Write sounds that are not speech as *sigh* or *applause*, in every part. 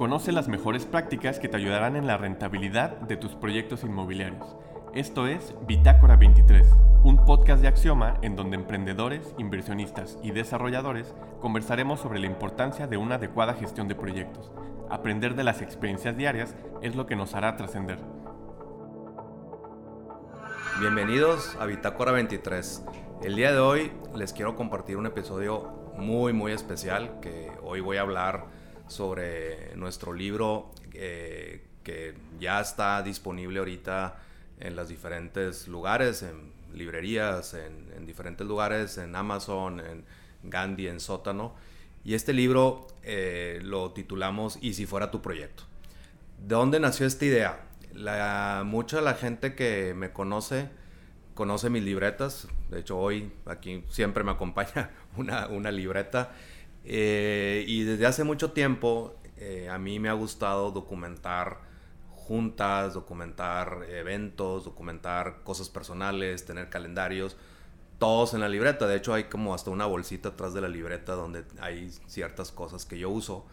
Conoce las mejores prácticas que te ayudarán en la rentabilidad de tus proyectos inmobiliarios. Esto es Bitácora 23, un podcast de Axioma en donde emprendedores, inversionistas y desarrolladores conversaremos sobre la importancia de una adecuada gestión de proyectos. Aprender de las experiencias diarias es lo que nos hará trascender. Bienvenidos a Bitácora 23. El día de hoy les quiero compartir un episodio muy muy especial que hoy voy a hablar sobre nuestro libro eh, que ya está disponible ahorita en los diferentes lugares, en librerías, en, diferentes lugares, en Amazon, en Gandhi, en Sótano. Y este libro eh, lo titulamos Y si fuera tu proyecto. ¿De dónde nació esta idea? La, mucha la gente que me conoce conoce mis libretas. De hecho, hoy aquí siempre me acompaña *laughs* una, una libreta. Eh, y desde hace mucho tiempo eh, a mí me ha gustado documentar juntas, documentar eventos, documentar cosas personales, tener calendarios, todos en la libreta. De hecho hay como hasta una bolsita atrás de la libreta donde hay ciertas cosas que yo uso.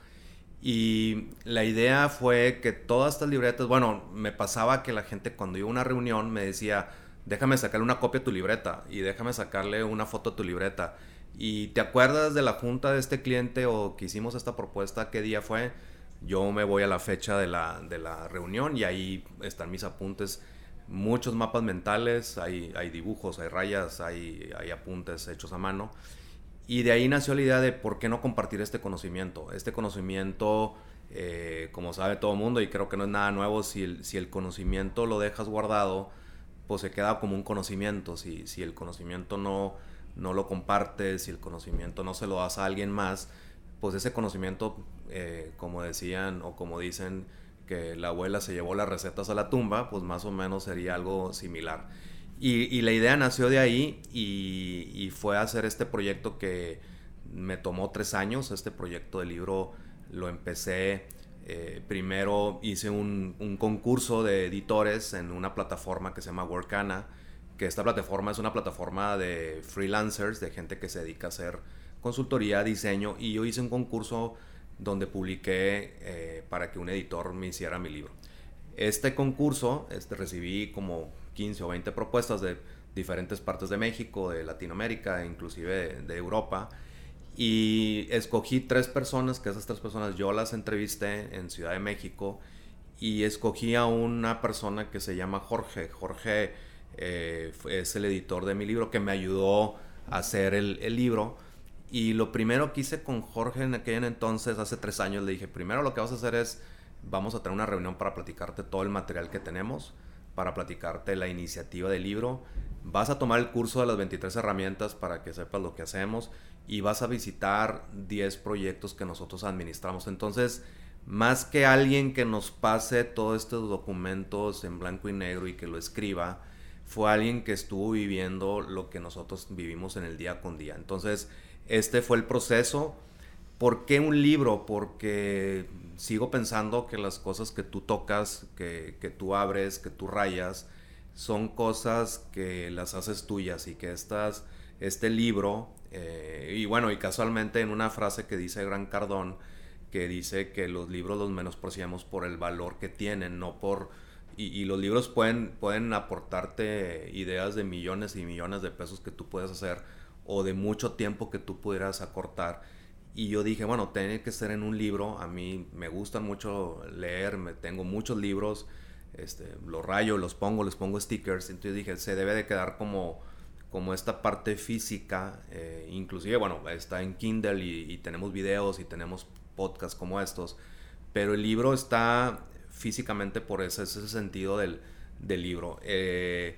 Y la idea fue que todas estas libretas, bueno, me pasaba que la gente cuando iba a una reunión me decía, déjame sacarle una copia a tu libreta y déjame sacarle una foto a tu libreta. ¿Y te acuerdas de la junta de este cliente o que hicimos esta propuesta? ¿Qué día fue? Yo me voy a la fecha de la, de la reunión y ahí están mis apuntes. Muchos mapas mentales, hay, hay dibujos, hay rayas, hay, hay apuntes hechos a mano. Y de ahí nació la idea de por qué no compartir este conocimiento. Este conocimiento, eh, como sabe todo el mundo, y creo que no es nada nuevo, si el, si el conocimiento lo dejas guardado, pues se queda como un conocimiento. Si, si el conocimiento no, no lo compartes, si el conocimiento no se lo das a alguien más, pues ese conocimiento, eh, como decían o como dicen que la abuela se llevó las recetas a la tumba, pues más o menos sería algo similar. Y, la idea nació de ahí y, fue hacer este proyecto que me tomó tres años. Este proyecto de libro lo empecé, eh, primero hice un, un, concurso de editores en una plataforma que se llama Workana que esta plataforma es una plataforma de freelancers, de gente que se dedica a hacer consultoría, diseño, y yo hice un concurso donde publiqué eh, para que un editor me hiciera mi libro. Este concurso este, recibí como 15 o 20 propuestas de diferentes partes de México, de Latinoamérica, inclusive de, Europa, y escogí tres personas, que esas tres personas yo las entrevisté en Ciudad de México, y escogí a una persona que se llama Jorge. Jorge eh, es el editor de mi libro que me ayudó a hacer el, libro. Y lo primero que hice con Jorge en aquel entonces, hace tres años, le dije, primero lo que vas a hacer es, vamos a tener una reunión para platicarte todo el material que tenemos, para platicarte la iniciativa del libro. Vas a tomar el curso de las 23 herramientas para que sepas lo que hacemos y vas a visitar 10 proyectos que nosotros administramos. Entonces, más que alguien que nos pase todos estos documentos en blanco y negro y que lo escriba, fue alguien que estuvo viviendo lo que nosotros vivimos en el día con día. Entonces, este fue el proceso. ¿Por qué un libro? Porque sigo pensando que las cosas que tú tocas, que, tú abres, que tú rayas, son cosas que las haces tuyas y que estas, este libro, eh, y bueno, y casualmente en una frase que dice Gran Cardón, que dice que los libros los menospreciamos por el valor que tienen, no por y, los libros pueden, pueden aportarte ideas de millones y millones de pesos que tú puedes hacer o de mucho tiempo que tú pudieras acortar. Y yo dije, bueno, tiene que ser en un libro. A mí me gusta mucho leer, me, tengo muchos libros, este, los rayo, los pongo, les pongo stickers. Entonces dije, se debe de quedar como, como esta parte física. Eh, inclusive, bueno, está en Kindle y, y tenemos videos y tenemos podcasts como estos. Pero el libro está físicamente por ese, ese sentido del, libro. Eh,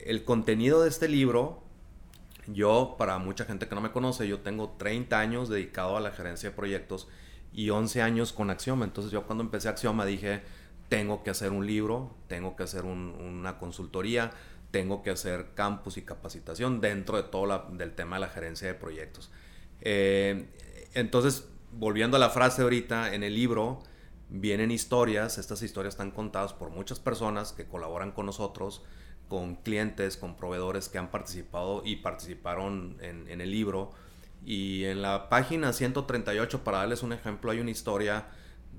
el contenido de este libro, yo, para mucha gente que no me conoce, yo tengo 30 años dedicado a la gerencia de proyectos y 11 años con Axioma. Entonces yo cuando empecé Axioma dije, tengo que hacer un libro, tengo que hacer una consultoría, tengo que hacer campus y capacitación dentro de todo el tema de la gerencia de proyectos. Eh, entonces, volviendo a la frase ahorita, en el libro vienen historias, estas historias están contadas por muchas personas que colaboran con nosotros, con clientes, con proveedores que han participado y participaron en, el libro. Y en la página 138, para darles un ejemplo, hay una historia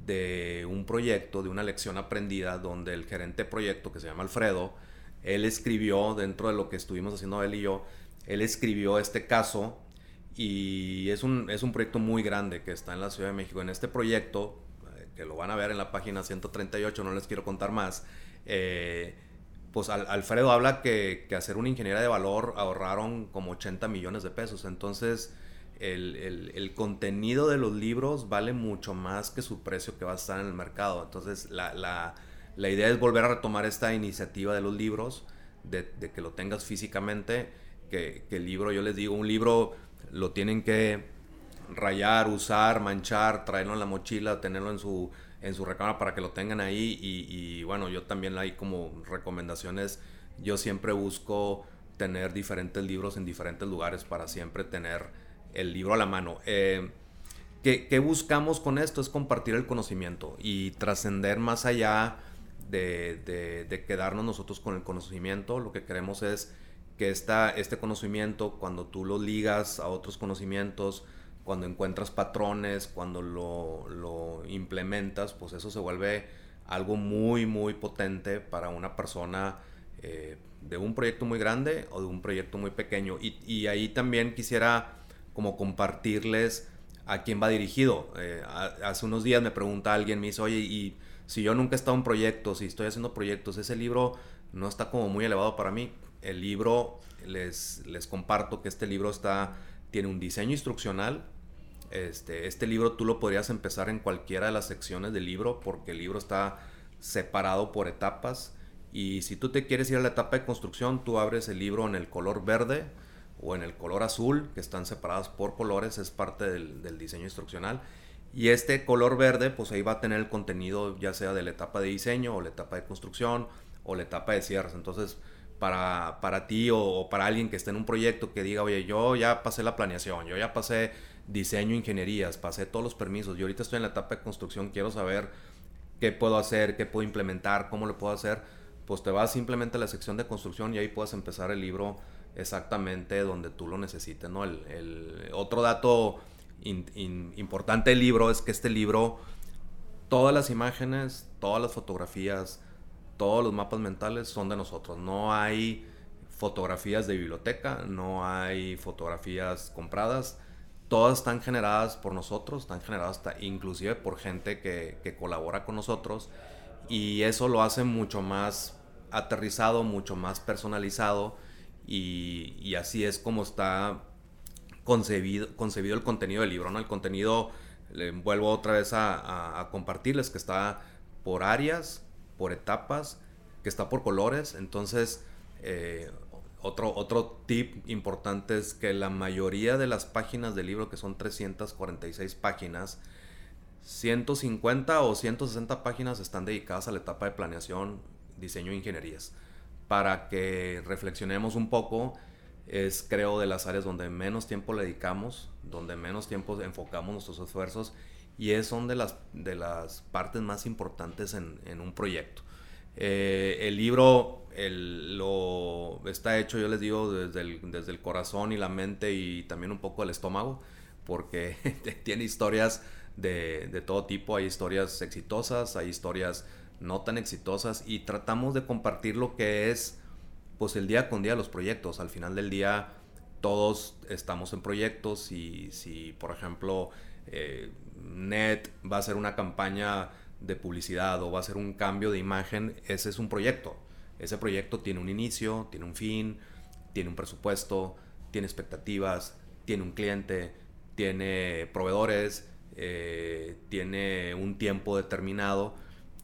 de un proyecto, de una lección aprendida, donde el gerente de proyecto, que se llama Alfredo, él escribió, dentro de lo que estuvimos haciendo él y yo, él escribió este caso y es un, es un proyecto muy grande que está en la Ciudad de México. En este proyecto, que lo van a ver en la página 138, no les quiero contar más, eh, pues Alfredo habla que, que, hacer una ingeniería de valor ahorraron como 80 millones de pesos. Entonces, el, el, el, contenido de los libros vale mucho más que su precio que va a estar en el mercado. Entonces, la, la, la idea es volver a retomar esta iniciativa de los libros, de, de que lo tengas físicamente, que, que, el libro, yo les digo, un libro lo tienen que rayar, usar, manchar, traerlo en la mochila, tenerlo en su, en su recámara para que lo tengan ahí. Y, bueno, yo también hay como recomendaciones. Yo siempre busco tener diferentes libros en diferentes lugares para siempre tener el libro a la mano. Eh, ¿qué, buscamos con esto? Es compartir el conocimiento y trascender más allá de, de, quedarnos nosotros con el conocimiento. Lo que queremos es que esta, este conocimiento, cuando tú lo ligas a otros conocimientos, cuando encuentras patrones, cuando lo, lo, implementas, pues eso se vuelve algo muy, muy potente para una persona eh, de un proyecto muy grande o de un proyecto muy pequeño. Y, y ahí también quisiera como compartirles a quién va dirigido. Eh, hace unos días me pregunta alguien, me dice, oye, y si yo nunca he estado en proyectos, si estoy haciendo proyectos, ese libro no está como muy elevado para mí. El libro, les, les comparto que este libro está, tiene un diseño instruccional. Este, este libro tú lo podrías empezar en cualquiera de las secciones del libro porque el libro está separado por etapas. Y si tú te quieres ir a la etapa de construcción, tú abres el libro en el color verde o en el color azul, que están separadas por colores, es parte del, diseño instruccional. Y este color verde, pues ahí va a tener el contenido ya sea de la etapa de diseño o la etapa de construcción o la etapa de cierres. Entonces, para, para ti o, para alguien que esté en un proyecto que diga, oye, yo ya pasé la planeación, yo ya pasé diseño, ingenierías, pasé todos los permisos, yo ahorita estoy en la etapa de construcción, quiero saber qué puedo hacer, qué puedo implementar, cómo lo puedo hacer, pues te vas simplemente a la sección de construcción y ahí puedes empezar el libro exactamente donde tú lo necesites, ¿no? El, otro dato importante del libro es que este libro, todas las imágenes, todas las fotografías, todos los mapas mentales son de nosotros. No hay fotografías de biblioteca, no hay fotografías compradas. Todas están generadas por nosotros, están generadas inclusive por gente que, colabora con nosotros. Y eso lo hace mucho más aterrizado, mucho más personalizado y, así es como está concebido, concebido el contenido del libro, ¿no? El contenido, vuelvo otra vez a, compartirles, que está por áreas, por etapas, que está por colores, entonces... Eh, otro, otro tip importante es que la mayoría de las páginas del libro, que son 346 páginas, 150 o 160 páginas están dedicadas a la etapa de planeación, diseño e ingenierías para que reflexionemos un poco. Es creo de las áreas donde menos tiempo le dedicamos, donde menos tiempo enfocamos nuestros esfuerzos y es son de las, de las partes más importantes en, en un proyecto. Eh, el libro el, lo está hecho, yo les digo, desde el, desde el corazón y la mente y también un poco el estómago, porque *laughs* tiene historias de, de, todo tipo. Hay historias exitosas, hay historias no tan exitosas y tratamos de compartir lo que es pues el día con día los proyectos. Al final del día todos estamos en proyectos y si por ejemplo eh, Net va a hacer una campaña de publicidad o va a hacer un cambio de imagen, ese es un proyecto. Ese proyecto tiene un inicio, tiene un fin, tiene un presupuesto, tiene expectativas, tiene un cliente, tiene proveedores, eh, tiene un tiempo determinado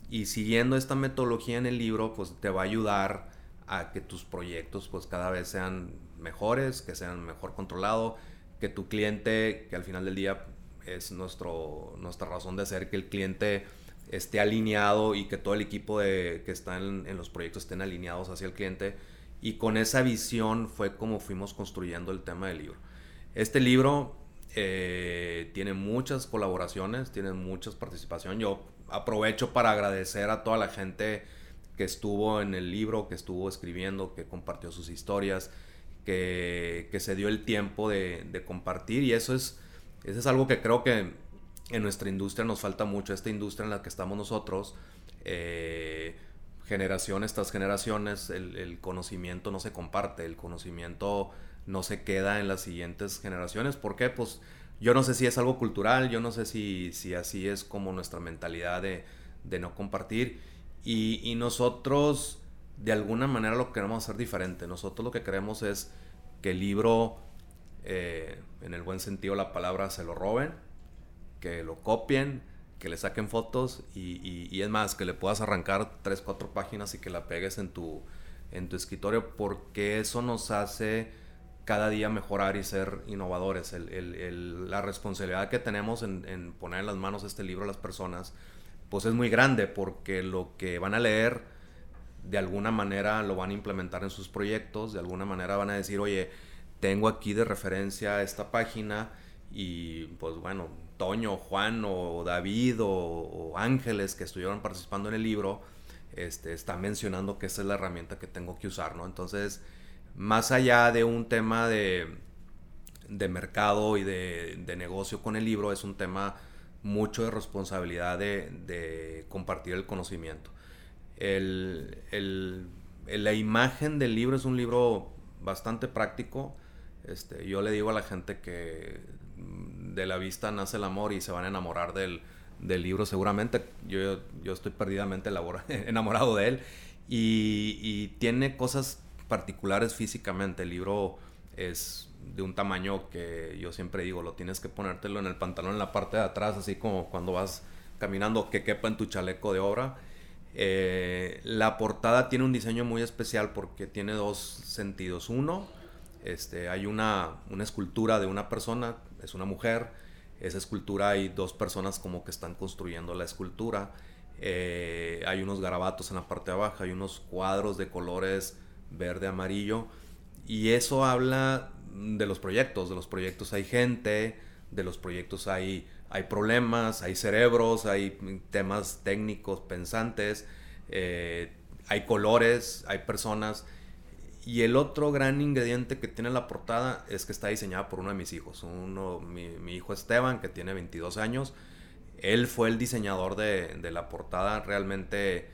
y siguiendo esta metodología en el libro, pues te va a ayudar a que tus proyectos pues cada vez sean mejores, que sean mejor controlados, que tu cliente, que al final del día es nuestro, nuestra razón de ser, que el cliente esté alineado y que todo el equipo de, que está en, los proyectos estén alineados hacia el cliente. Y con esa visión fue como fuimos construyendo el tema del libro. Este libro eh, tiene muchas colaboraciones, tiene muchas participaciones. Yo aprovecho para agradecer a toda la gente que estuvo en el libro, que estuvo escribiendo, que compartió sus historias, que, se dio el tiempo de, compartir y eso es, eso es algo que creo que en nuestra industria nos falta mucho, esta industria en la que estamos nosotros, eh, generaciones tras generaciones, el, conocimiento no se comparte, el conocimiento no se queda en las siguientes generaciones. ¿Por qué? Pues yo no sé si es algo cultural, yo no sé si, si así es como nuestra mentalidad de, no compartir. Y, nosotros de alguna manera lo queremos hacer diferente. Nosotros lo que queremos es que el libro, eh, en el buen sentido de la palabra, se lo roben, que lo copien, que le saquen fotos y, es más, que le puedas arrancar tres, cuatro páginas y que la pegues en tu, en tu escritorio porque eso nos hace cada día mejorar y ser innovadores. la responsabilidad que tenemos en, poner en las manos este libro a las personas, pues es muy grande porque lo que van a leer de alguna manera lo van a implementar en sus proyectos, de alguna manera van a decir, oye, tengo aquí de referencia esta página y pues bueno, Toño, Juan o David o, Ángeles que estuvieron participando en el libro, este, están mencionando que esa es la herramienta que tengo que usar, ¿no? Entonces, más allá de un tema de, de mercado y de, de, negocio con el libro, es un tema mucho de responsabilidad de, de compartir el conocimiento. El, el, la imagen del libro es un libro bastante práctico. Este, yo le digo a la gente que de la vista nace el amor y se van a enamorar del, libro seguramente. Yo, yo estoy perdidamente *laughs* enamorado de él. Y, tiene cosas particulares físicamente. El libro es de un tamaño que yo siempre digo, lo tienes que ponértelo en el pantalón en la parte de atrás, así como cuando vas caminando, que quepa en tu chaleco de obra. Eh, la portada tiene un diseño muy especial porque tiene dos sentidos. Uno, este, hay una, escultura de una persona, es una mujer. Esa escultura hay dos personas como que están construyendo la escultura. Eh, hay unos garabatos en la parte de abajo, hay unos cuadros de colores verde, amarillo. Y eso habla de los proyectos. De los proyectos hay gente, de los proyectos hay, hay problemas, hay cerebros, hay temas técnicos, pensantes, eh, hay colores, hay personas. Y el otro gran ingrediente que tiene la portada es que está diseñada por uno de mis hijos. Uno, mi, hijo Esteban, que tiene 22 años. Él fue el diseñador de, de, la portada. Realmente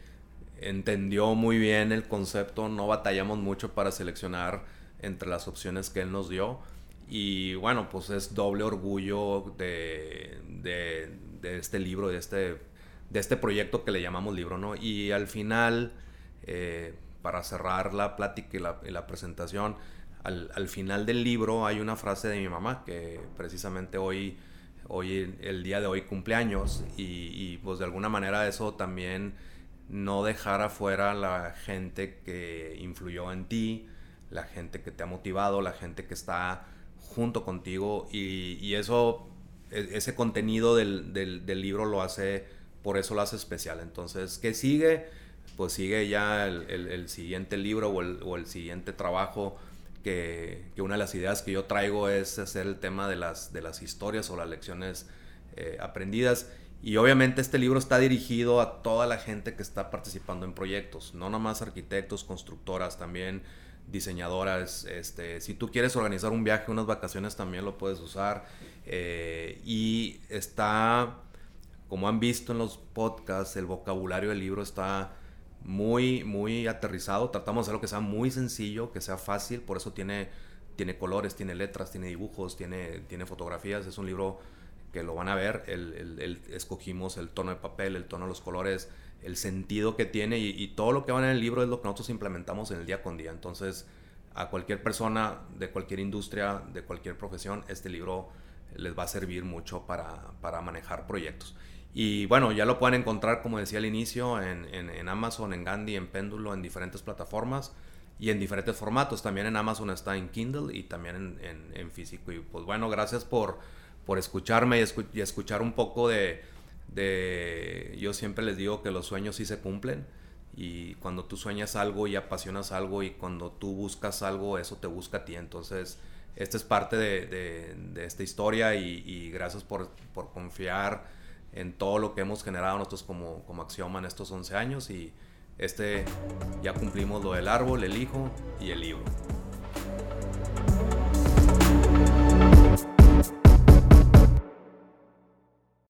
entendió muy bien el concepto. No batallamos mucho para seleccionar entre las opciones que él nos dio. Y bueno, pues es doble orgullo de, de, de este libro, de este, de este proyecto que le llamamos libro, ¿no? Y al final... Eh, para cerrar la plática y la, presentación, al, final del libro hay una frase de mi mamá que precisamente hoy, hoy el día de hoy cumpleaños y, y pues de alguna manera eso también no dejar afuera la gente que influyó en ti, la gente que te ha motivado, la gente que está junto contigo y, eso, e, ese contenido del, del, libro lo hace, por eso lo hace especial. Entonces, ¿qué sigue? Pues sigue ya el, siguiente libro o el, siguiente trabajo que, una de las ideas que yo traigo es hacer el tema de las, de las historias o las lecciones eh, aprendidas. Y obviamente este libro está dirigido a toda la gente que está participando en proyectos, no nomás arquitectos, constructoras, también diseñadoras. Este, si tú quieres organizar un viaje, unas vacaciones, también lo puedes usar. Eh, y está, como han visto en los podcasts, el vocabulario del libro está muy, muy aterrizado. Tratamos de hacerlo que sea muy sencillo, que sea fácil, por eso tiene, tiene colores, tiene letras, tiene dibujos, tiene, tiene fotografías. Es un libro que lo van a ver. El, escogimos el tono de papel, el tono de los colores, el sentido que tiene y, todo lo que va en el libro es lo que nosotros implementamos en el día con día. Entonces, a cualquier persona de cualquier industria, de cualquier profesión, este libro les va a servir mucho para, para manejar proyectos. Y bueno, ya lo pueden encontrar, como decía al inicio, en, en, Amazon, en Gandhi, en Péndulo, en diferentes plataformas y en diferentes formatos. También en Amazon está en Kindle y también en, en físico. Y pues bueno, gracias por, por escucharme y, escuchar un poco de, de... Yo siempre les digo que los sueños sí se cumplen. Y cuando tú sueñas algo y apasionas algo y cuando tú buscas algo, eso te busca a ti. Entonces, esta es parte de, de, de esta historia y, y gracias por, por confiar en todo lo que hemos generado nosotros como, como Axioma en estos 11 años y este ya cumplimos lo del árbol, el hijo y el libro.